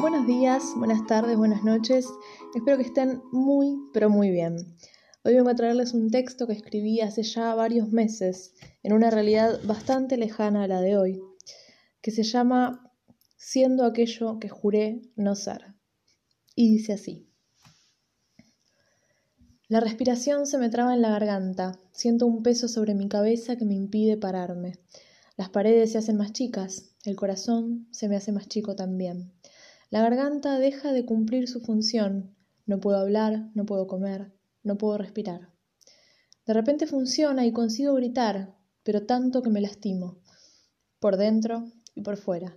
Buenos días, buenas tardes, buenas noches. Espero que estén muy, pero muy bien. Hoy vengo a traerles un texto que escribí hace ya varios meses, en una realidad bastante lejana a la de hoy, que se llama Siendo aquello que juré no ser. Y dice así. La respiración se me traba en la garganta, siento un peso sobre mi cabeza que me impide pararme. Las paredes se hacen más chicas, el corazón se me hace más chico también. La garganta deja de cumplir su función. No puedo hablar, no puedo comer, no puedo respirar. De repente funciona y consigo gritar, pero tanto que me lastimo, por dentro y por fuera.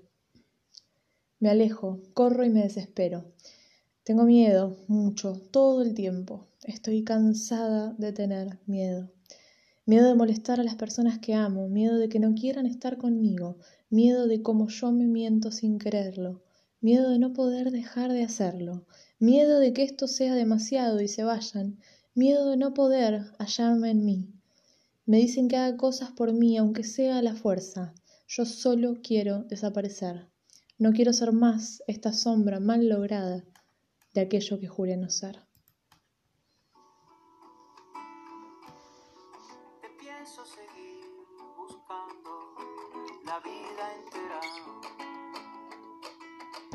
Me alejo, corro y me desespero. Tengo miedo, mucho, todo el tiempo. Estoy cansada de tener miedo. Miedo de molestar a las personas que amo, miedo de que no quieran estar conmigo, miedo de cómo yo me miento sin quererlo, miedo de no poder dejar de hacerlo, miedo de que esto sea demasiado y se vayan, miedo de no poder hallarme en mí. Me dicen que haga cosas por mí, aunque sea a la fuerza. Yo solo quiero desaparecer. No quiero ser más esta sombra mal lograda de aquello que juré no ser. La vida entera